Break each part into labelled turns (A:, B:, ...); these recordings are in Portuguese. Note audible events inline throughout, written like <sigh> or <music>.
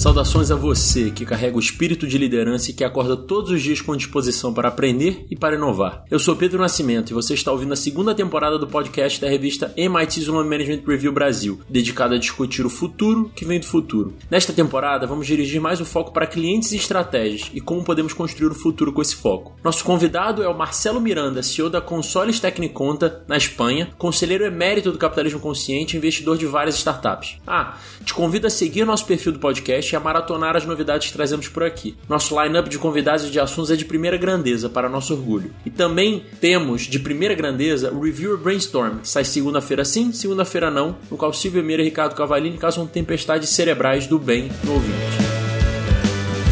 A: Saudações a você que carrega o espírito de liderança e que acorda todos os dias com disposição para aprender e para inovar. Eu sou Pedro Nascimento e você está ouvindo a segunda temporada do podcast da revista MIT Sloan Management Review Brasil, dedicada a discutir o futuro que vem do futuro. Nesta temporada, vamos dirigir mais o foco para clientes e estratégias e como podemos construir o futuro com esse foco. Nosso convidado é o Marcelo Miranda, CEO da Consoles Tecniconta, na Espanha, conselheiro emérito do capitalismo consciente e investidor de várias startups. Ah, te convido a seguir nosso perfil do podcast podcast e a maratonar as novidades que trazemos por aqui. Nosso line-up de convidados e de assuntos é de primeira grandeza, para nosso orgulho. E também temos, de primeira grandeza, o Reviewer Brainstorm, que sai segunda-feira sim, segunda-feira não, no qual Silvio Meira e Ricardo Cavalini causam tempestades cerebrais do bem no ouvinte.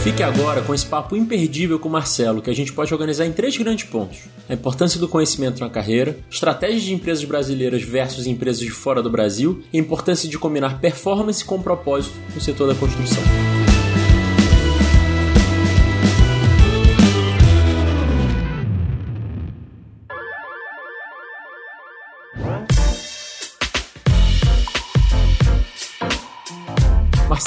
A: Fique agora com esse papo imperdível com o Marcelo, que a gente pode organizar em três grandes pontos: a importância do conhecimento na carreira, estratégias de empresas brasileiras versus empresas de fora do Brasil e a importância de combinar performance com propósito no setor da construção.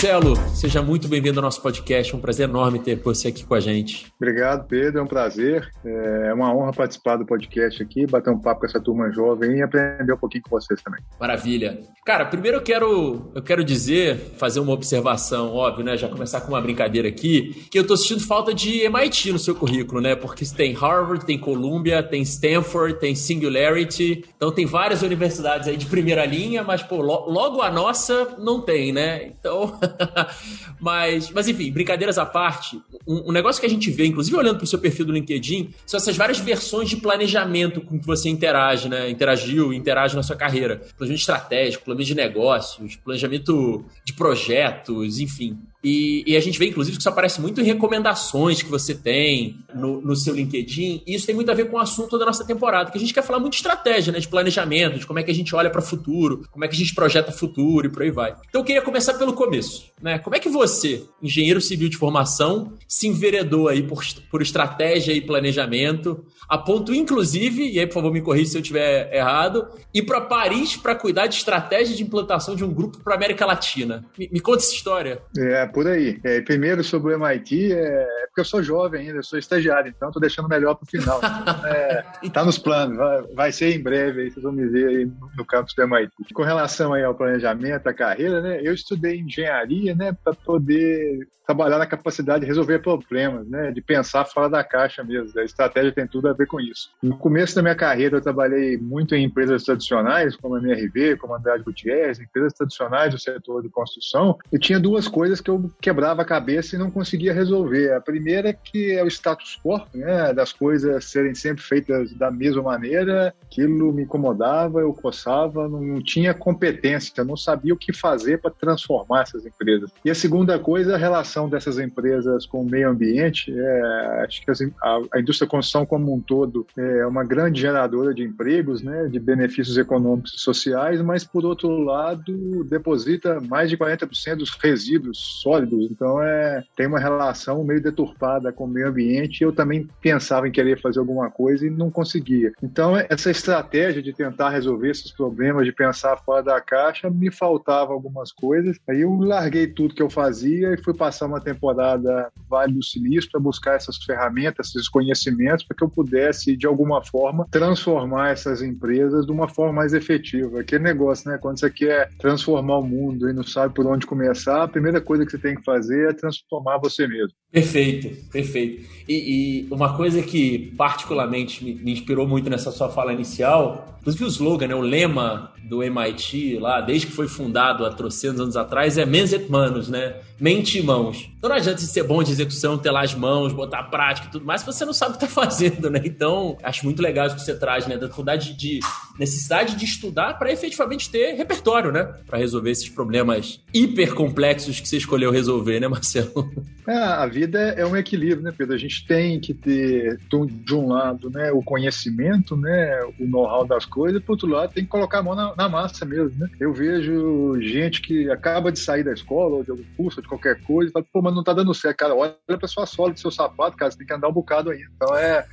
A: Marcelo, seja muito bem-vindo ao nosso podcast. É um prazer enorme ter você aqui com a gente.
B: Obrigado, Pedro. É um prazer. É uma honra participar do podcast aqui, bater um papo com essa turma jovem e aprender um pouquinho com vocês também.
A: Maravilha. Cara, primeiro eu quero, eu quero dizer, fazer uma observação, óbvio, né? Já começar com uma brincadeira aqui, que eu tô sentindo falta de MIT no seu currículo, né? Porque tem Harvard, tem Columbia, tem Stanford, tem Singularity. Então tem várias universidades aí de primeira linha, mas, pô, logo a nossa não tem, né? Então. <laughs> <laughs> mas, mas, enfim, brincadeiras à parte, um, um, negócio que a gente vê, inclusive olhando para o seu perfil do LinkedIn, são essas várias versões de planejamento com que você interage, né? Interagiu, interage na sua carreira. Planejamento estratégico, planejamento de negócios, planejamento de projetos, enfim. E, e, a gente vê, inclusive, que isso aparece muito em recomendações que você tem no, no, seu LinkedIn. E isso tem muito a ver com o assunto da nossa temporada, que a gente quer falar muito de estratégia, né? De planejamento, de como é que a gente olha para o futuro, como é que a gente projeta futuro e por aí vai. Então eu queria começar pelo começo, né? Como é que você, engenheiro civil de formação, se enveredou aí por, por estratégia e planejamento, a ponto, inclusive, e aí por favor me corrija se eu estiver errado, ir para Paris para cuidar de estratégia de implantação de um grupo para América Latina. Me, me conta essa história.
B: É, por aí. É, primeiro, sobre o MIT, é, é porque eu sou jovem ainda, eu sou estagiário, então estou deixando melhor para o final. É, <laughs> tá nos planos, vai, vai, ser em breve, aí vocês vão me ver aí no campus do MIT. Com relação aí ao planejamento, à carreira, né, eu estudei engenharia né, para poder trabalhar na capacidade de resolver problemas, né, de pensar fora da caixa mesmo. A estratégia tem tudo a ver com isso. No começo da minha carreira, eu trabalhei muito em empresas tradicionais, como a MRV, como a Andrade Gutierrez, empresas tradicionais do setor de construção, e tinha duas coisas que eu quebrava a cabeça e não conseguia resolver. A primeira é que é o status quo, né, das coisas serem sempre feitas da mesma maneira, aquilo me incomodava, eu coçava, não tinha competência, não sabia o que fazer para transformar essas empresas. E a segunda coisa, a relação dessas empresas com o meio ambiente, é, acho que a, a indústria construção como um todo é uma grande geradora de empregos, né, de benefícios econômicos e sociais, mas por outro lado deposita mais de 40% dos resíduos sólidos. Então é tem uma relação meio deturpada com o meio ambiente. Eu também pensava em querer fazer alguma coisa e não conseguia. Então essa estratégia de tentar resolver esses problemas, de pensar fora da caixa, me faltava algumas coisas. Aí eu larguei tudo que eu fazia e fui passar uma temporada no Vale do Silício para buscar essas ferramentas, esses conhecimentos, para que eu pudesse de alguma forma transformar essas empresas de uma forma mais efetiva. Aquele negócio, né? Quando você quer transformar o mundo e não sabe por onde começar, a primeira coisa que você tem que fazer é transformar você mesmo.
A: Perfeito, perfeito. E, e uma coisa que particularmente me, me, inspirou muito nessa sua fala inicial, inclusive o slogan, né, o lema do MIT lá, desde que foi fundado há trocentos anos atrás, é mens et manos, né? Mente e mãos. Então não adianta ser bom de execução, ter lá as mãos, botar a prática e tudo mais, se você não sabe o que está <laughs> fazendo, né? Então, acho muito legal isso que você traz, né? Da dificuldade de necessidade de estudar para efetivamente ter repertório, né? Para resolver esses problemas hiper complexos que você escolheu resolver, né, Marcelo?
B: É, <laughs> a vida vida é um equilíbrio, né, Pedro? A gente tem que ter, de um lado, né, o conhecimento, né, o know-how das coisas, e por outro lado, tem que colocar a mão na, na, massa mesmo, né? Eu vejo gente que acaba de sair da escola, ou de algum curso, ou de qualquer coisa, e fala, pô, mas não tá dando certo. Cara, olha pra sua sola do seu sapato, cara, você tem que andar um bocado ainda. Então, é,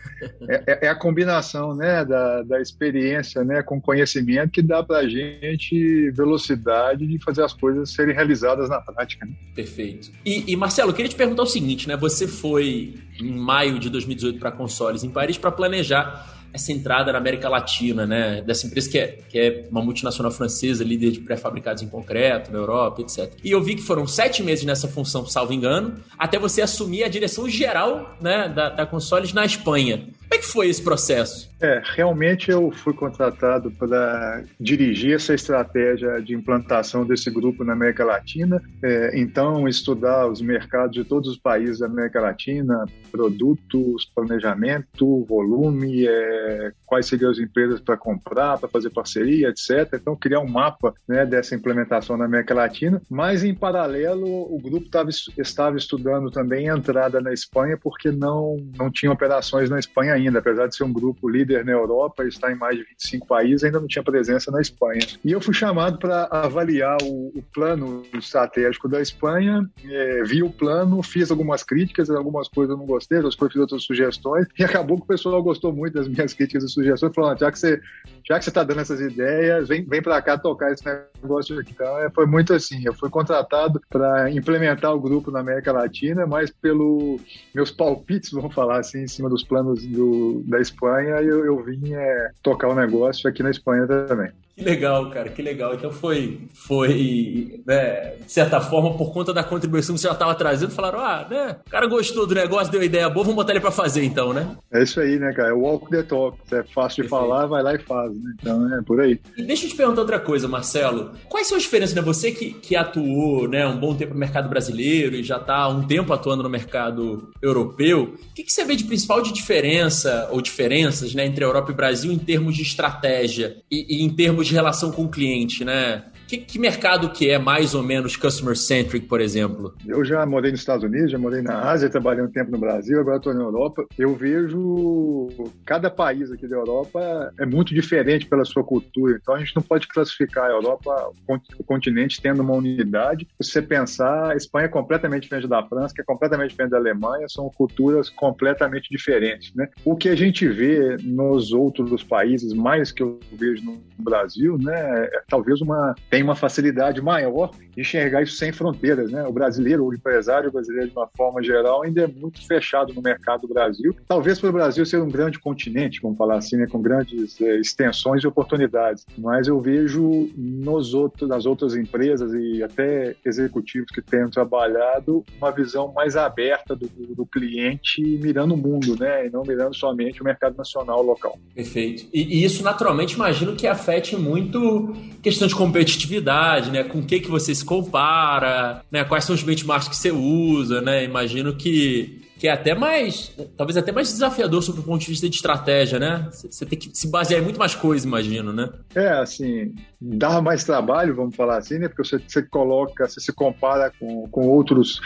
B: é, é a combinação, né, da, da experiência, né, com conhecimento que dá pra gente velocidade de fazer as coisas serem realizadas na prática. Né?
A: Perfeito. E, e Marcelo, eu queria te perguntar o seguinte, né? Você foi em maio de 2018 para consoles em Paris para planejar essa entrada na América Latina, né? Dessa empresa que é, que é uma multinacional francesa, líder de pré-fabricados em concreto na Europa, etc. E eu vi que foram sete meses nessa função, salvo engano, até você assumir a direção geral né, da, da Consoles na Espanha. Como é que foi esse processo?
B: É, realmente eu fui contratado para dirigir essa estratégia de implantação desse grupo na América Latina. É, então, estudar os mercados de todos os países da América Latina, produtos, planejamento, volume, é, quais seriam as empresas para comprar, para fazer parceria, etc. Então, criar um mapa né, dessa implementação na América Latina. Mas, em paralelo, o grupo tava, estava estudando também a entrada na Espanha, porque não, não tinha operações na Espanha ainda, apesar de ser um grupo líder na Europa, está em mais de 25 países, ainda não tinha presença na Espanha. E eu fui chamado para avaliar o, o, plano estratégico da Espanha, é, vi o plano, fiz algumas críticas, algumas coisas eu não gostei, outras coisas fiz outras sugestões, e acabou que o pessoal gostou muito das minhas <laughs> críticas e sugestões, falando, já que você já que você está dando essas ideias, vem, vem para cá tocar esse negócio aqui. Então, é, foi muito assim. Eu fui contratado para implementar o grupo na América Latina, mas pelo meus palpites, vamos falar assim, em cima dos planos do, da Espanha, eu, eu vim é, tocar o negócio aqui na Espanha também.
A: Que legal, cara, que legal. Então foi, foi né, de certa forma, por conta da contribuição que você já estava trazendo, falaram, ah, né, o cara gostou do negócio, deu ideia boa, vamos botar ele para fazer então, né?
B: É isso aí, né, cara? É walk the talk. É fácil de falar, vai lá e faz, né? Então é por aí.
A: E deixa eu te perguntar outra coisa, Marcelo. Quais são as diferenças, né? Você que, que atuou, né, um bom tempo no mercado brasileiro e já está há um tempo atuando no mercado europeu, o que, que você vê de principal de diferença ou diferenças, né, entre Europa e Brasil em termos de estratégia e, e em termos de relação com o cliente, né? Que, que, mercado que é mais ou menos customer-centric, por exemplo?
B: Eu já morei nos Estados Unidos, já morei na Ásia, trabalhei um tempo no Brasil, agora estou na Europa. Eu vejo cada país aqui da Europa é muito diferente pela sua cultura. Então a gente não pode classificar a Europa, o continente, tendo uma unidade. Se você pensar, a Espanha é completamente diferente da França, que é completamente diferente da Alemanha, são culturas completamente diferentes. Né? O que a gente vê nos outros países, mais que eu vejo no Brasil, né, é talvez uma tem uma facilidade maior de enxergar isso sem fronteiras. Né? O brasileiro, o empresário brasileiro, de uma forma geral, ainda é muito fechado no mercado do Brasil. Talvez para o Brasil ser um grande continente, vamos falar assim, né? com grandes é, extensões e oportunidades. Mas eu vejo nos outros, nas outras empresas e até executivos que tenham trabalhado uma visão mais aberta do, do cliente mirando o mundo, né? e não mirando somente o mercado nacional local.
A: Perfeito. E, e isso, naturalmente, imagino que afete muito questão de competitividade competitividade, né? Com o que, que você se compara, né? Quais são os benchmarks que você usa, né? Imagino que que é até mais, talvez até mais desafiador sob o ponto de vista de estratégia, né? Você tem que se basear em muito mais coisas, imagino, né?
B: É, assim, dá mais trabalho, vamos falar assim, né? Porque você, você coloca, você se compara com, com outros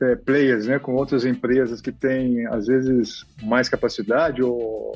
B: é, players, né? Com outras empresas que têm, às vezes, mais capacidade ou,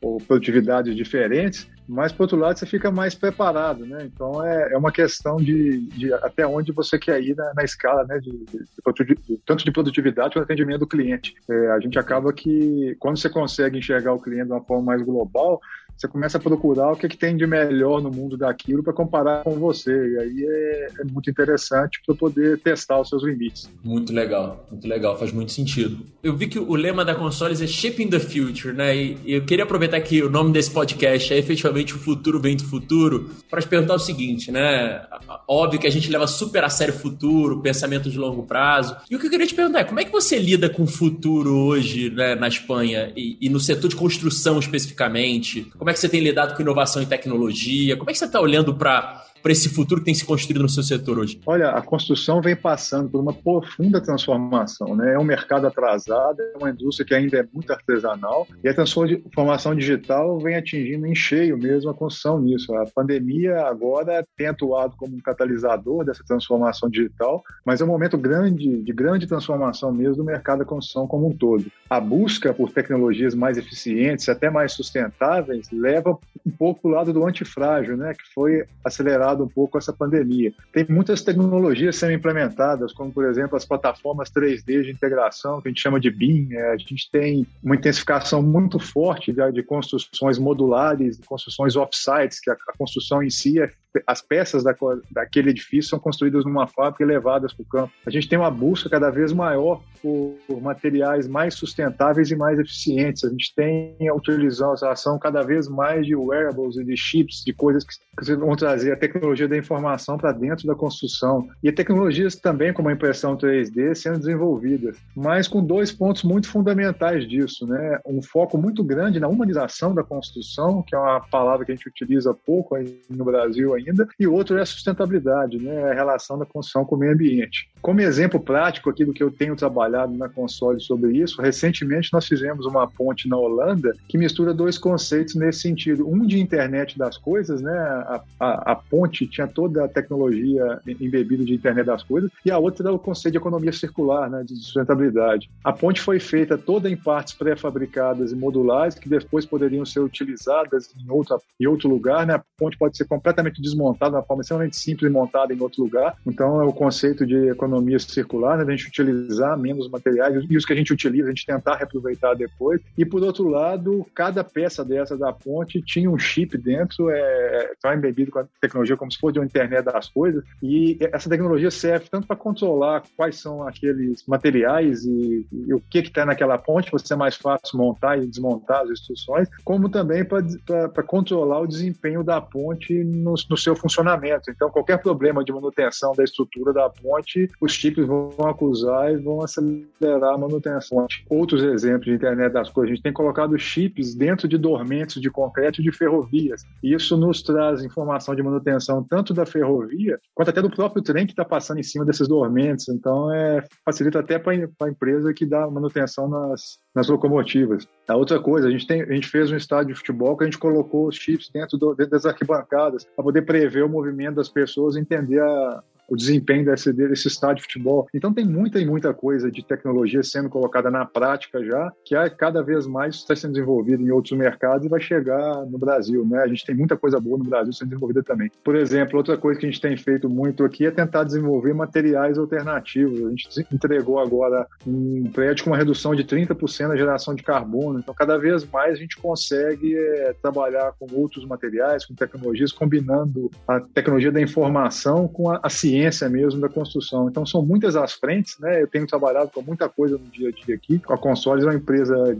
B: ou produtividades diferentes mas por outro lado você fica mais preparado, né? Então é, é uma questão de, de até onde você quer ir na, na escala, né? De, de, de, tanto de produtividade quanto atendimento do cliente. É, a gente acaba que quando você consegue enxergar o cliente de uma forma mais global, você começa a procurar o que, é que tem de melhor no mundo daquilo para comparar com você. E aí é, é muito interessante para poder testar os seus limites.
A: Muito legal, muito legal, faz muito sentido. Eu vi que o lema da Consoles é Shipping the Future, né? E eu queria aproveitar que o nome desse podcast é efetivamente O Futuro Vem do Futuro, para te perguntar o seguinte, né? Óbvio que a gente leva super a sério o futuro, pensamento de longo prazo. E o que eu queria te perguntar é como é que você lida com o futuro hoje né, na Espanha e, e no setor de construção especificamente? Como é que você tem lidado com inovação e tecnologia? Como é que você está olhando para para esse futuro que tem se construído no seu setor hoje?
B: Olha, a construção vem passando por uma profunda transformação. Né? É um mercado atrasado, é uma indústria que ainda é muito artesanal e a transformação digital vem atingindo em cheio mesmo a construção nisso. A pandemia agora tem atuado como um catalisador dessa transformação digital, mas é um momento grande, de grande transformação mesmo do mercado da construção como um todo. A busca por tecnologias mais eficientes, até mais sustentáveis, leva um pouco para o lado do antifrágil, né, que foi acelerado um pouco essa pandemia. Tem muitas tecnologias sendo implementadas, como, por exemplo, as plataformas 3D de integração, que a gente chama de BIM. É, a gente tem uma intensificação muito forte de, de construções modulares, construções off-sites, que a, a construção em si é as peças da, daquele edifício são construídas numa fábrica e levadas para o campo. A gente tem uma busca cada vez maior por, por, materiais mais sustentáveis e mais eficientes. A gente tem a utilização cada vez mais de wearables e de chips, de coisas que, que vão trazer a tecnologia da informação para dentro da construção. E tecnologias também, como a impressão 3D, sendo desenvolvidas, mas com dois pontos muito fundamentais disso. Né? Um foco muito grande na humanização da construção, que é uma palavra que a gente utiliza pouco no Brasil ainda ainda, e outro é a sustentabilidade, né, a relação da construção com o meio ambiente. Como exemplo prático aqui do que eu tenho trabalhado na console sobre isso, recentemente nós fizemos uma ponte na Holanda que mistura dois conceitos nesse sentido. Um de internet das coisas, né, a, a, a ponte tinha toda a tecnologia embebida de internet das coisas, e a outra é o conceito de economia circular, né, de sustentabilidade. A ponte foi feita toda em partes pré-fabricadas e modulares que depois poderiam ser utilizadas em, outra, em outro lugar. Né? A ponte pode ser completamente desmontada desmontado de uma forma extremamente simples e montada em outro lugar. Então, é o conceito de economia circular, né, a gente utilizar menos materiais e os que a gente utiliza, a gente tentar reaproveitar depois. E, por outro lado, cada peça dessa da ponte tinha um chip dentro, é, tá embebido com a tecnologia como se fosse uma internet das coisas. E essa tecnologia serve tanto para controlar quais são aqueles materiais e, e o que está naquela ponte, para ser mais fácil montar e desmontar as instruções, como também para controlar o desempenho da ponte no, seu funcionamento. Então, qualquer problema de manutenção da estrutura da ponte, os chips vão acusar e vão acelerar a manutenção. Outros exemplos de internet das coisas, a gente tem colocado chips dentro de dormentes de concreto e de ferrovias. Isso nos traz informação de manutenção tanto da ferrovia quanto até do próprio trem que está passando em cima desses dormentes. Então, é, facilita até para a empresa que dá manutenção nas, nas locomotivas. A outra coisa, a gente, tem, a gente fez um estádio de futebol que a gente colocou os chips dentro, do, dentro das arquibancadas para poder prever o movimento das pessoas, entender a, o desempenho desse, desse estádio de futebol. Então tem muita e muita coisa de tecnologia sendo colocada na prática já, que é cada vez mais está sendo desenvolvida em outros mercados e vai chegar no Brasil, né? A gente tem muita coisa boa no Brasil sendo desenvolvida também. Por exemplo, outra coisa que a gente tem feito muito aqui é tentar desenvolver materiais alternativos. A gente entregou agora um prédio com uma redução de 30% na geração de carbono. Então, cada vez mais a gente consegue é, trabalhar com outros materiais, com tecnologias, combinando a tecnologia da informação com a, a ciência ciência mesmo da construção. Então são muitas as frentes, né? Eu tenho trabalhado com muita coisa no dia a dia aqui. A Consoles é uma empresa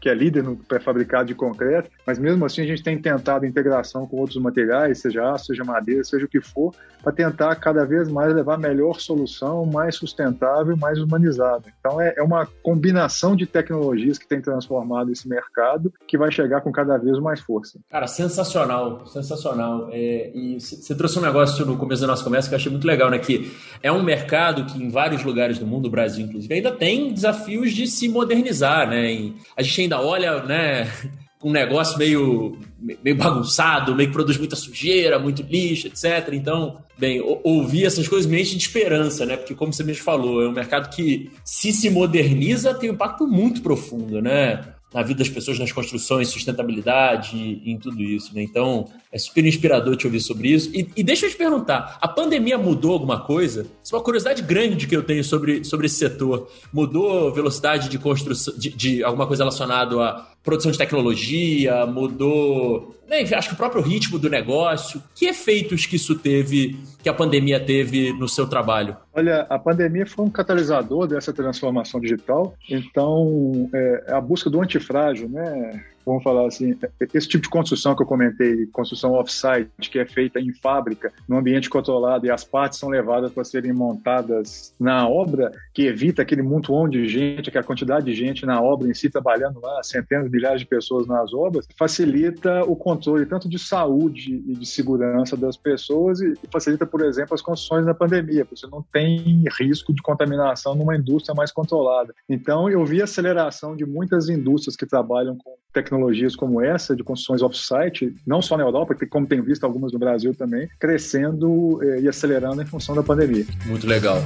B: que é líder no pré-fabricado de concreto, mas mesmo assim a gente tem tentado integração com outros materiais, seja aço, seja madeira, seja o que for, para tentar cada vez mais levar a melhor solução, mais sustentável, mais humanizada. Então é, é uma combinação de tecnologias que tem transformado esse mercado que vai chegar com cada vez mais força.
A: Cara, sensacional, sensacional. É, e você trouxe um negócio no começo da nossa conversa que eu achei muito legal legal, né? Que é um mercado que em vários lugares do mundo, o Brasil inclusive, ainda tem desafios de se modernizar, né? E a gente ainda olha, né? <laughs> um negócio meio, meio bagunçado, meio que produz muita sujeira, muito lixo, etc. Então, bem, ouvir essas coisas me enche de esperança, né? Porque, como você mesmo falou, é um mercado que, se se moderniza, tem um impacto muito profundo, né? na vida das pessoas, nas construções, sustentabilidade, em tudo isso. Né? Então, é super inspirador te ouvir sobre isso. E, e, deixa eu te perguntar: a pandemia mudou alguma coisa? Isso é uma curiosidade grande que eu tenho sobre, sobre esse setor. Mudou velocidade de construção, de, de alguma coisa relacionada à produção de tecnologia? Mudou né, acho que o próprio ritmo do negócio. Que efeitos que isso teve, que a pandemia teve no seu trabalho?
B: Olha, a pandemia foi um catalisador dessa transformação digital. Então, é, a busca do antifrágil, né? Vamos falar assim, esse tipo de construção que eu comentei, construção off-site, que é feita em fábrica, no ambiente controlado e as partes são levadas para serem montadas na obra, que evita aquele montão de gente, aquela quantidade de gente na obra em si, trabalhando lá, centenas, milhares de pessoas nas obras, facilita o controle tanto de saúde e de segurança das pessoas e facilita, por exemplo, as construções na pandemia, você não tem risco de contaminação numa indústria mais controlada. Então, eu vi a aceleração de muitas indústrias que trabalham com tecnologias como essa, de construções off-site, não só na Europa, como tem visto algumas no Brasil também, crescendo eh, e acelerando em função da pandemia.
A: Muito legal.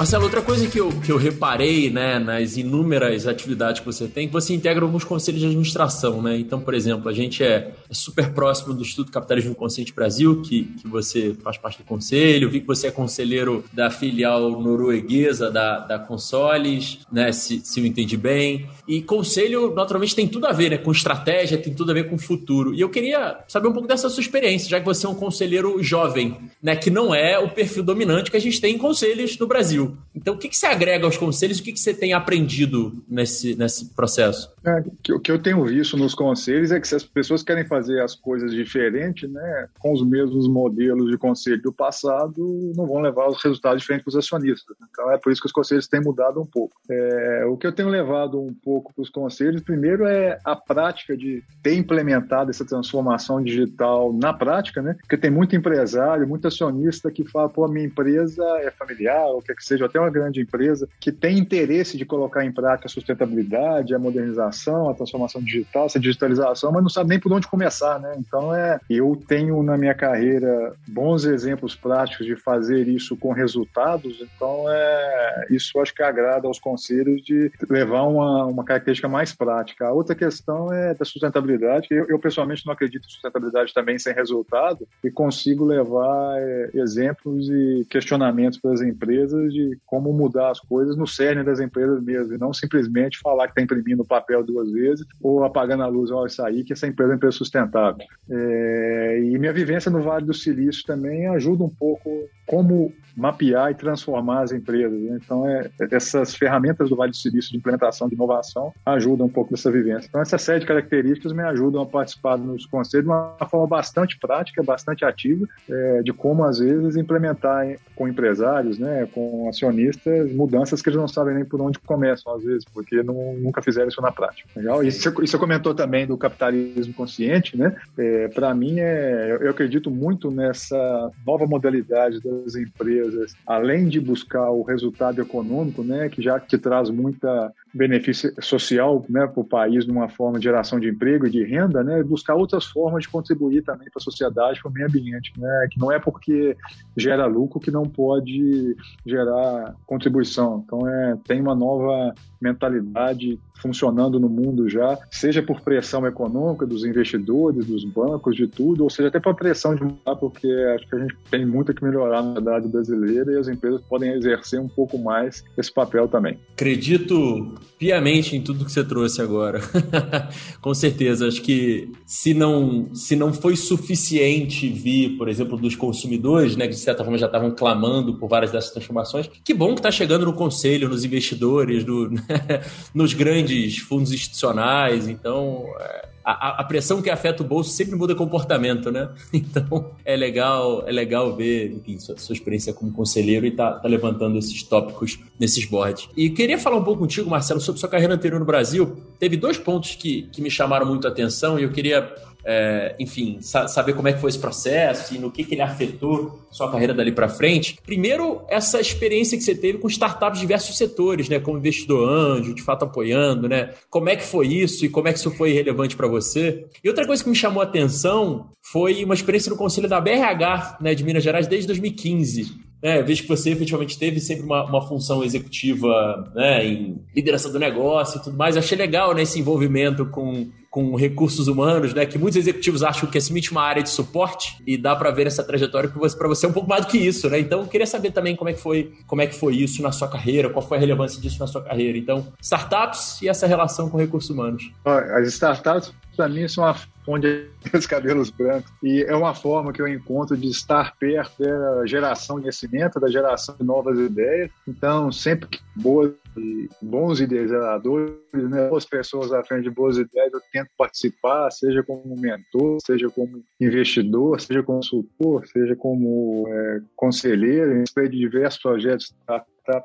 A: Marcelo, outra coisa que eu, que eu reparei né, nas inúmeras atividades que você tem, que você integra alguns conselhos de administração, né? Então, por exemplo, a gente é, é super próximo do Instituto Capitalismo Consciente Brasil, que, que você faz parte do conselho, vi que você é conselheiro da filial norueguesa da, da Consoles, né? Se, se eu entendi bem. E conselho, naturalmente, tem tudo a ver né, com estratégia, tem tudo a ver com futuro. E eu queria saber um pouco dessa sua experiência, já que você é um conselheiro jovem, né? Que não é o perfil dominante que a gente tem em conselhos no Brasil. Então, o que, que você agrega aos conselhos? O que, que você tem aprendido nesse, nesse processo?
B: É, que, o que eu tenho visto nos conselhos é que se as pessoas querem fazer as coisas diferentes, né, com os mesmos modelos de conselho do passado, não vão levar os resultados diferentes para os acionistas. Então, é por isso que os conselhos têm mudado um pouco. É, o que eu tenho levado um pouco para os conselhos, primeiro, é a prática de ter implementado essa transformação digital na prática, né? Porque tem muito empresário, muito acionista que fala, pô, a minha empresa é familiar, ou quer que seja, até uma grande empresa, que tem interesse de colocar em prática a sustentabilidade, a modernização, a transformação digital, essa digitalização, mas não sabe nem por onde começar, né? Então, é, eu tenho na minha carreira bons exemplos práticos de fazer isso com resultados, então, é, isso acho que agrada aos conselhos de levar uma, uma característica mais prática. A outra questão é da sustentabilidade, eu, eu pessoalmente não acredito em sustentabilidade também sem resultado e consigo levar é, exemplos e questionamentos para as empresas de como mudar as coisas no cerne das empresas mesmo, e não simplesmente falar que está imprimindo papel duas vezes ou apagando a luz, isso aí, que essa empresa é uma empresa sustentável. É, e minha vivência no Vale do Silício também ajuda um pouco como mapear e transformar as empresas. Né? Então, é, essas ferramentas do Vale do Silício de implementação de inovação ajudam um pouco dessa vivência. Então, essa série de características me ajudam a participar nos conselhos de uma forma bastante prática, bastante ativa, é, de como, às vezes, implementar com empresários, né, com acionistas, mudanças que eles não sabem nem por onde começam, às vezes, porque não, nunca fizeram isso na prática. Legal? Você, você comentou também do capitalismo consciente, né? É, Para mim, é, eu acredito muito nessa nova modalidade das empresas empresas, além de buscar o resultado econômico, né, que já que traz muita benefício social né, para o país numa forma de geração de emprego e de renda, né, buscar outras formas de contribuir também para a sociedade, para o meio ambiente, né, que não é porque gera lucro que não pode gerar contribuição. Então, é, tem uma nova mentalidade funcionando no mundo já, seja por pressão econômica dos investidores, dos bancos, de tudo, ou seja até por pressão de mudar, porque acho que a gente tem muito que melhorar na verdade brasileira e as empresas podem exercer um pouco mais esse papel também.
A: Acredito piamente em tudo que você trouxe agora. <laughs> Com certeza, acho que se não se não foi suficiente vir, por exemplo, dos consumidores, né, que de certa forma já estavam clamando por várias dessas transformações, que bom que está chegando no conselho, nos investidores, no, <laughs> nos grandes fundos institucionais. Então, é, a, a, pressão que afeta o bolso sempre muda comportamento, né? <laughs> Então é legal, é legal ver enfim, sua, sua experiência como conselheiro e tá, tá, levantando esses tópicos nesses boards. E queria falar um pouco contigo, Marcelo, sobre sua carreira anterior no Brasil. Teve dois pontos que, que me chamaram muito a atenção e eu queria é, enfim, sa saber como é que foi esse processo e no que, que ele afetou sua carreira dali para frente. Primeiro, essa experiência que você teve com startups de diversos setores, né, como investidor anjo, de fato apoiando, né? Como é que foi isso e como é que isso foi relevante para você? E outra coisa que me chamou a atenção foi uma experiência no conselho da BRH, né, de Minas Gerais desde 2015. É, vejo que você efetivamente teve sempre uma, uma função executiva né, em liderança do negócio e tudo mais. Achei legal né, esse envolvimento com, com recursos humanos, né? Que muitos executivos acham que é simplesmente uma área de suporte e dá para ver essa trajetória que para você é um pouco mais do que isso, né? Então, eu queria saber também como é que foi, como é que foi isso na sua carreira, qual foi a relevância disso na sua carreira. Então, startups e essa relação com recursos humanos.
B: As startups para mim são uma onde <laughs> os cabelos brancos. E é uma forma que eu encontro de estar perto da geração de conhecimento, da geração de novas ideias. Então, sempre boas e bons idealizadores, né? boas pessoas à frente de boas ideias, eu tento participar, seja como mentor, seja como investidor, seja consultor, seja como é, conselheiro, em de diversos projetos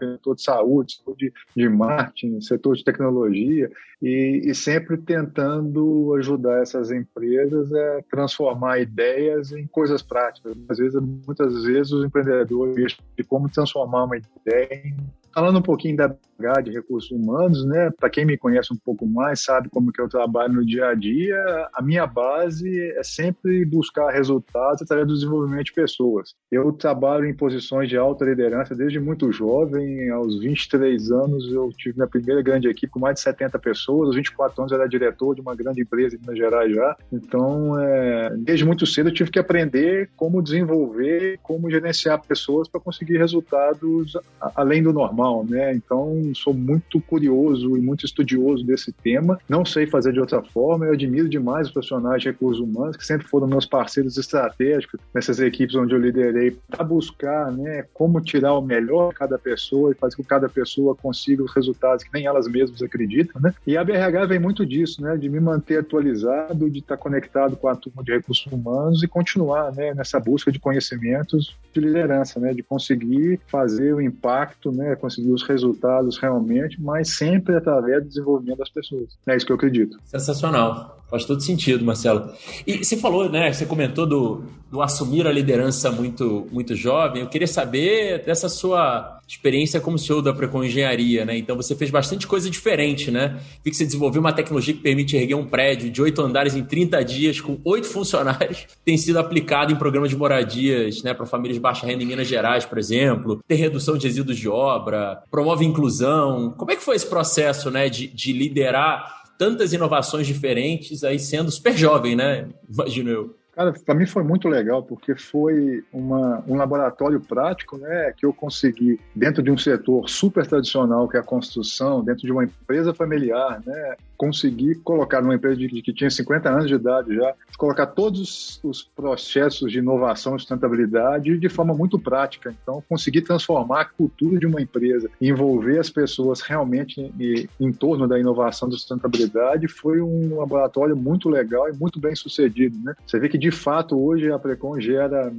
B: no setor de saúde, setor de, de marketing, setor de tecnologia, e, e, sempre tentando ajudar essas empresas a transformar ideias em coisas práticas. Às vezes, muitas vezes, os empreendedores de como transformar uma ideia em Falando um pouquinho da BH de recursos humanos, né? Para quem me conhece um pouco mais, sabe como que eu trabalho no dia a dia. A minha base é sempre buscar resultados através do desenvolvimento de pessoas. Eu trabalho em posições de alta liderança desde muito jovem. Aos 23 anos eu tive minha primeira grande equipe com mais de 70 pessoas. Aos 24 anos eu era diretor de uma grande empresa em Minas Gerais já. Então, é, desde muito cedo eu tive que aprender como desenvolver, como gerenciar pessoas para conseguir resultados além do normal normal, né? Então, sou muito curioso e muito estudioso desse tema. Não sei fazer de outra forma. Eu admiro demais os profissionais de recursos humanos, que sempre foram meus parceiros estratégicos nessas equipes onde eu liderei, para buscar, né, como tirar o melhor de cada pessoa e fazer com que cada pessoa consiga os resultados que nem elas mesmas acreditam, né? E a BRH vem muito disso, né? De me manter atualizado, de estar conectado com a turma de recursos humanos e continuar, né, nessa busca de conhecimentos de liderança, né? De conseguir fazer o impacto, né? Conseguir os resultados realmente, mas sempre através do desenvolvimento das pessoas. É isso que eu acredito.
A: Sensacional. Faz todo sentido, Marcelo. E você falou, né? Você comentou do, do assumir a liderança muito, muito jovem. Eu queria saber dessa sua experiência como CEO da Precon Engenharia, né? Então você fez bastante coisa diferente, né? Vi que você desenvolveu uma tecnologia que permite erguer um prédio de oito andares em 30 dias com oito <laughs> funcionários. Tem sido aplicado em programas de moradias, né? Para famílias de baixa renda em Minas Gerais, por exemplo. Tem redução de resíduos de obra, promove inclusão. Como é que foi esse processo, né? De, de liderar tantas inovações diferentes aí sendo super jovem, né? Imagino eu.
B: Cara, para mim foi muito legal, porque foi uma, um laboratório prático, né, que eu consegui, dentro de um setor super tradicional, que é a construção, dentro de uma empresa familiar, né, conseguir colocar numa empresa de, de, que tinha 50 anos de idade já, colocar todos os processos de inovação e sustentabilidade de forma muito prática. Então, conseguir transformar a cultura de uma empresa, envolver as pessoas realmente em, em torno da inovação da sustentabilidade, foi um laboratório muito legal e muito bem sucedido. Né? Você vê que, de fato, hoje a Precon gera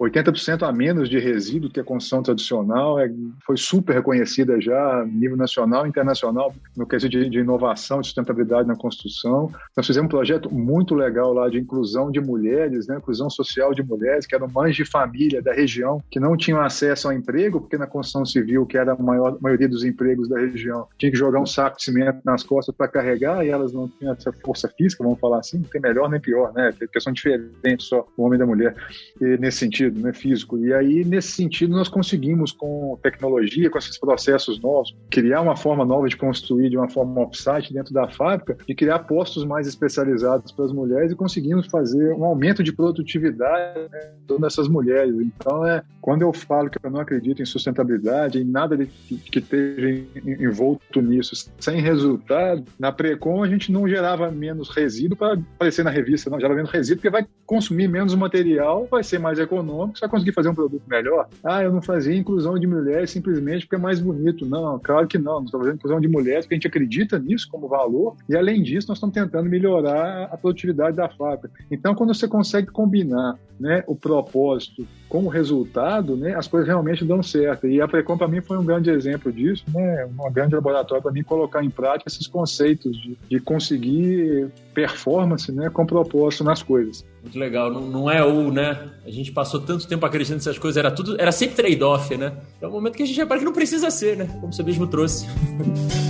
B: 80% a menos de resíduo que a construção tradicional, é, foi super reconhecida já a nível nacional e internacional no quesito de, de, inovação e sustentabilidade na construção. Nós fizemos um projeto muito legal lá de inclusão de mulheres, né, inclusão social de mulheres, que eram mães de família da região, que não tinham acesso ao emprego, porque na construção civil, que era a maior, maioria dos empregos da região, tinha que jogar um saco de cimento nas costas para carregar e elas não tinham essa força física, vamos falar assim, não tem melhor nem pior, né, porque são diferentes só o homem e da mulher, e nesse sentido sentido, né, físico. E aí, nesse sentido, nós conseguimos, com tecnologia, com esses processos novos, criar uma forma nova de construir de uma forma off-site dentro da fábrica, de criar postos mais especializados para as mulheres e conseguimos fazer um aumento de produtividade né, todas essas mulheres. Então, é, quando eu falo que eu não acredito em sustentabilidade, em nada de, que, que esteja envolto nisso, sem resultado, na Precon a gente não gerava menos resíduo para aparecer na revista, não, gerava menos resíduo porque vai consumir menos material, vai ser mais econômico econômico, você vai conseguir fazer um produto melhor. Ah, eu não fazia inclusão de mulheres simplesmente porque é mais bonito. Não, claro que não. Nós estamos fazendo inclusão de mulheres porque a gente acredita nisso como valor e, além disso, nós estamos tentando melhorar a produtividade da fábrica. Então, quando você consegue combinar né, o propósito com o resultado, né, as coisas realmente dão certo. E a Precom, para mim, foi um grande exemplo disso, né, um grande laboratório para mim colocar em prática esses conceitos de, de conseguir performance né, com propósito nas coisas.
A: Muito legal. Não, não é o, né? A gente passou tanto tempo acreditando nessas coisas, era tudo, era sempre trade-off, né? É o momento que a gente repara que não precisa ser, né? Como você mesmo trouxe. <laughs>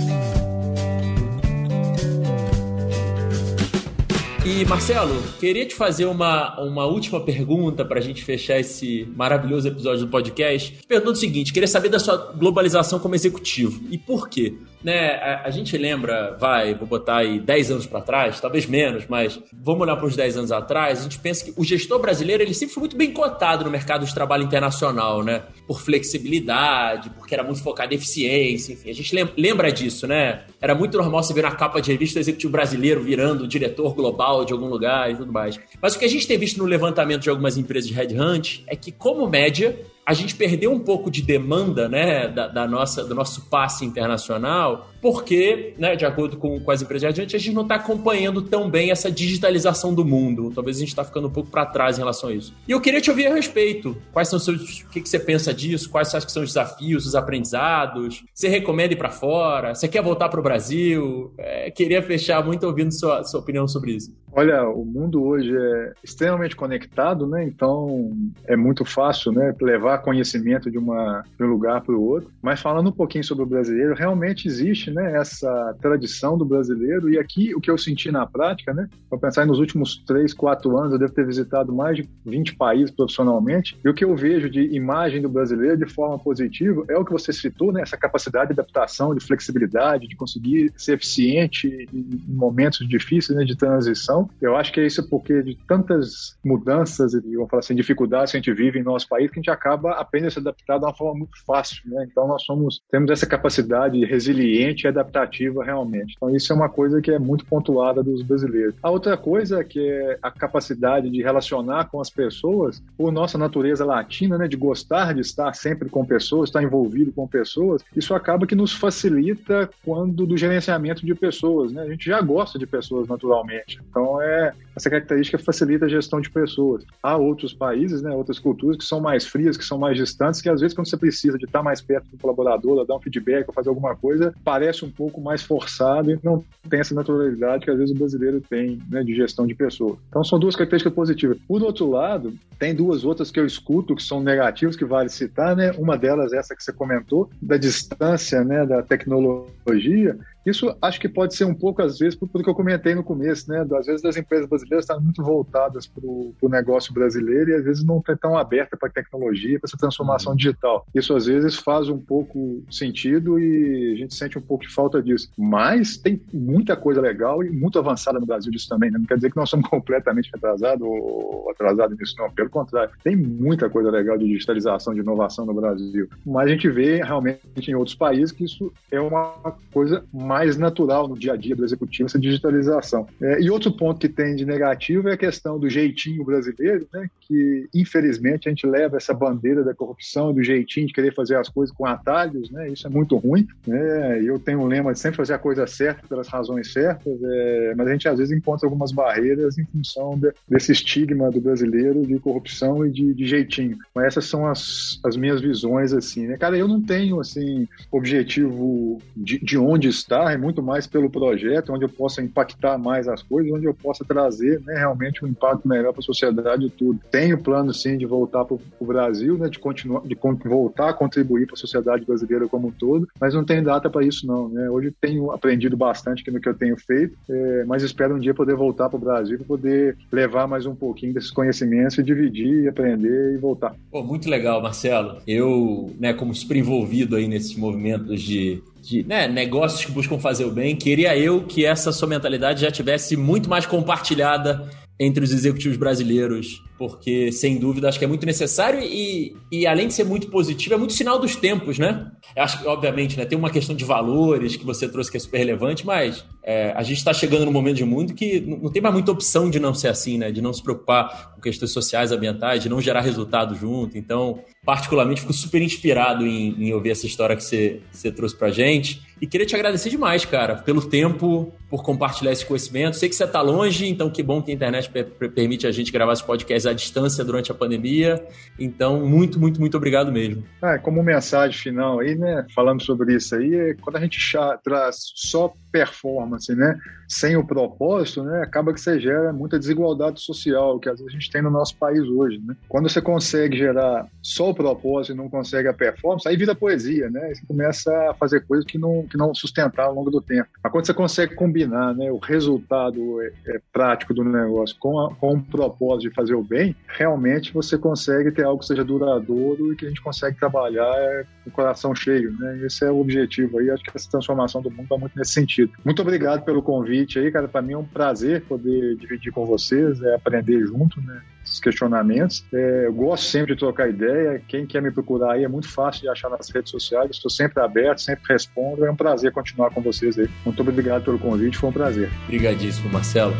A: E Marcelo, queria te fazer uma, uma última pergunta para a gente fechar esse maravilhoso episódio do podcast. Pergunta o seguinte: queria saber da sua globalização como executivo e por quê? Né, a, a gente lembra, vai, vou botar aí 10 anos para trás, talvez menos, mas vamos olhar para os 10 anos atrás. A gente pensa que o gestor brasileiro ele sempre foi muito bem cotado no mercado de trabalho internacional, né? Por flexibilidade, porque era muito focado em eficiência, enfim. A gente lembra disso, né? Era muito normal você ver na capa de revista o executivo brasileiro virando diretor global de algum lugar e tudo mais. Mas o que a gente tem visto no levantamento de algumas empresas de headhunt é que, como média, a gente perdeu um pouco de demanda né, da, da nossa, do nosso passe internacional, porque, né, de acordo com, com as empresas de a gente não está acompanhando tão bem essa digitalização do mundo. Talvez a gente está ficando um pouco para trás em relação a isso. E eu queria te ouvir a respeito. Quais são os seus. O que, que você pensa disso? Quais acha que são os desafios, os aprendizados? Você recomenda ir para fora? Você quer voltar para o Brasil? É, queria fechar muito ouvindo sua, sua opinião sobre isso.
B: Olha, o mundo hoje é extremamente conectado, né? Então é muito fácil, né, levar conhecimento de, uma, de um lugar para o outro. Mas falando um pouquinho sobre o brasileiro, realmente existe, né, essa tradição do brasileiro. E aqui o que eu senti na prática, né, para pensar nos últimos três, quatro anos, eu devo ter visitado mais de 20 países profissionalmente. E o que eu vejo de imagem do brasileiro de forma positiva é o que você citou, né, essa capacidade de adaptação, de flexibilidade, de conseguir ser eficiente em momentos difíceis, né, de transição. Eu acho que é isso porque de tantas mudanças e, vamos falar assim, dificuldades que a gente vive em nosso país, que a gente acaba apenas se adaptar de uma forma muito fácil, né? Então nós somos, temos essa capacidade resiliente e adaptativa realmente. Então isso é uma coisa que é muito pontuada dos brasileiros. A outra coisa que é a capacidade de relacionar com as pessoas, por nossa natureza latina, né, de gostar de estar sempre com pessoas, estar envolvido com pessoas, isso acaba que nos facilita quando do gerenciamento de pessoas, né? A gente já gosta de pessoas naturalmente. Então é essa característica facilita a gestão de pessoas. Há outros países, né, outras culturas que são mais frias, que são mais distantes, que às vezes quando você precisa de estar mais perto do colaborador, dar um feedback ou fazer alguma coisa, parece um pouco mais forçado e não tem essa naturalidade que às vezes o brasileiro tem né, de gestão de pessoas. Então são duas características positivas. Por outro lado, tem duas outras que eu escuto que são negativas que vale citar, né? Uma delas essa que você comentou da distância, né, da tecnologia isso acho que pode ser um pouco, às vezes, por, que eu comentei no começo, né? Às vezes as empresas brasileiras estão muito voltadas para o negócio brasileiro e às vezes não estão tão abertas para a tecnologia, para essa transformação uhum. digital. Isso às vezes faz um pouco sentido e a gente sente um pouco de falta disso. Mas tem muita coisa legal e muito avançada no Brasil disso também. Né? Não quer dizer que nós somos <laughs> completamente atrasados ou atrasados nisso, não. Pelo contrário, tem muita coisa legal de digitalização, de inovação no Brasil. Mas a gente vê realmente em outros países que isso é uma coisa mais mais natural no dia a dia do executivo, essa digitalização. É, e outro ponto que tem de negativo é a questão do jeitinho brasileiro, né, que infelizmente a gente leva essa bandeira da corrupção, do jeitinho de querer fazer as coisas com atalhos, né, isso é muito ruim. Né, eu tenho um lema de sempre fazer a coisa certa pelas razões certas, é, mas a gente às vezes encontra algumas barreiras em função de, desse estigma do brasileiro de corrupção e de, de jeitinho. Mas essas são as, as minhas visões, assim, né? Cara, eu não tenho, assim, objetivo de, de onde está, é muito mais pelo projeto, onde eu possa impactar mais as coisas, onde eu possa trazer né, realmente um impacto melhor para a sociedade e tudo. Tenho plano, sim, de voltar para o Brasil, né, de continuar, de voltar a contribuir para a sociedade brasileira como um todo, mas não tem data para isso, não. Né? Hoje tenho aprendido bastante no que eu tenho feito, é, mas espero um dia poder voltar para o Brasil para poder levar mais um pouquinho desses conhecimentos e dividir, aprender e voltar.
A: Pô, muito legal, Marcelo. Eu, né, como super envolvido aí nesses movimentos de de né, negócios que buscam fazer o bem, queria eu que essa sua mentalidade já tivesse muito mais compartilhada entre os executivos brasileiros, porque sem dúvida acho que é muito necessário e, e além de ser muito positivo, é muito sinal dos tempos, né? Eu acho que, obviamente, né, tem uma questão de valores que você trouxe que é super relevante, mas é, a gente está chegando num momento de mundo que não tem mais muita opção de não ser assim, né? De não se preocupar com questões sociais, ambientais, de não gerar resultado junto. Então, particularmente, fico super inspirado em, em ouvir essa história que você, você trouxe pra gente. E queria te agradecer demais, cara, pelo tempo, por compartilhar esse conhecimento. Sei que você está longe, então que bom que a internet permite a gente gravar esse podcast à distância durante a pandemia. Então, muito, muito, muito obrigado mesmo.
B: Ah, como mensagem final aí, né, falando sobre isso aí, é quando a gente traz só performance, né, sem o propósito, né, acaba que você gera muita desigualdade social, que às vezes a gente tem no nosso país hoje, né? Quando você consegue gerar só o propósito e não consegue a performance, aí vira poesia, né? Você começa a fazer coisas que não, que não sustentar ao longo do tempo. Mas quando você consegue combinar, né, o resultado é, é prático do negócio com, a, com o propósito de fazer o bem, realmente você consegue ter algo que seja duradouro e que a gente consegue trabalhar com o coração cheio, né? Esse é o objetivo aí. Acho que essa transformação do mundo vai muito nesse sentido. Muito obrigado pelo convite aí, cara. Para mim é um prazer poder dividir com vocês, é, aprender junto, né? Esses questionamentos. É, eu gosto sempre de trocar ideia. Quem quer me procurar aí é muito fácil de achar nas redes sociais. Estou sempre aberto, sempre respondo. É um prazer continuar com vocês aí. Muito obrigado pelo convite, foi um prazer.
A: Obrigadíssimo, Marcelo.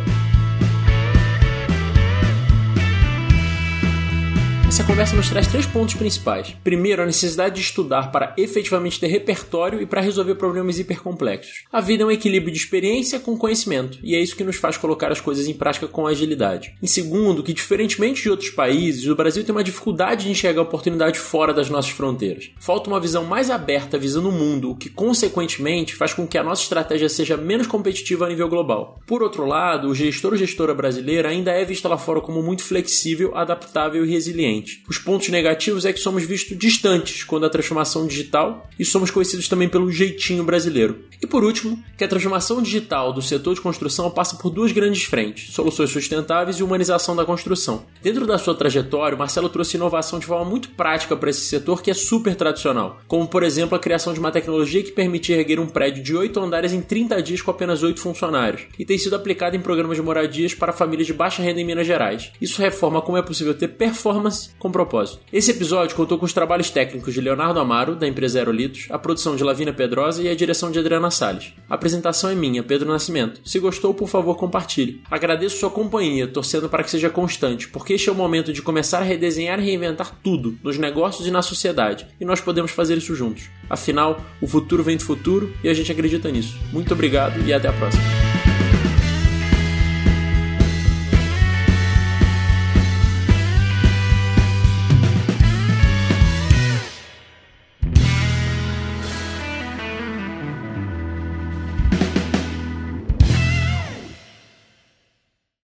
A: Essa conversa nos traz três pontos principais. Primeiro, a necessidade de estudar para efetivamente ter repertório e para resolver problemas hipercomplexos. A vida é um equilíbrio de experiência com conhecimento, e é isso que nos faz colocar as coisas em prática com agilidade. Em segundo, que diferentemente de outros países, o Brasil tem uma dificuldade de enxergar oportunidade fora das nossas fronteiras. Falta uma visão mais aberta visando o mundo, o que consequentemente faz com que a nossa estratégia seja menos competitiva a nível global. Por outro lado, o gestor ou gestora brasileira ainda é visto lá fora como muito flexível, adaptável e resiliente. Os pontos negativos é que somos vistos distantes quando a transformação digital e somos conhecidos também pelo jeitinho brasileiro. E por último, que a transformação digital do setor de construção passa por duas grandes frentes: soluções sustentáveis e humanização da construção. Dentro da sua trajetória, Marcelo trouxe inovação de forma muito prática para esse setor que é super tradicional, como por exemplo a criação de uma tecnologia que permite erguer um prédio de 8 andares em 30 dias com apenas 8 funcionários, e tem sido aplicada em programas de moradias para famílias de baixa renda em Minas Gerais. Isso reforma como é possível ter performance com propósito. Esse episódio contou com os trabalhos técnicos de Leonardo Amaro, da empresa Aerolitos, a produção de Lavina Pedrosa e a direção de Adriana Salles. A apresentação é minha, Pedro Nascimento. Se gostou, por favor, compartilhe. Agradeço sua companhia, torcendo para que seja constante, porque este é o momento de começar a redesenhar e reinventar tudo, nos negócios e na sociedade, e nós podemos fazer isso juntos. Afinal, o futuro vem do futuro e a gente acredita nisso. Muito obrigado e até a próxima.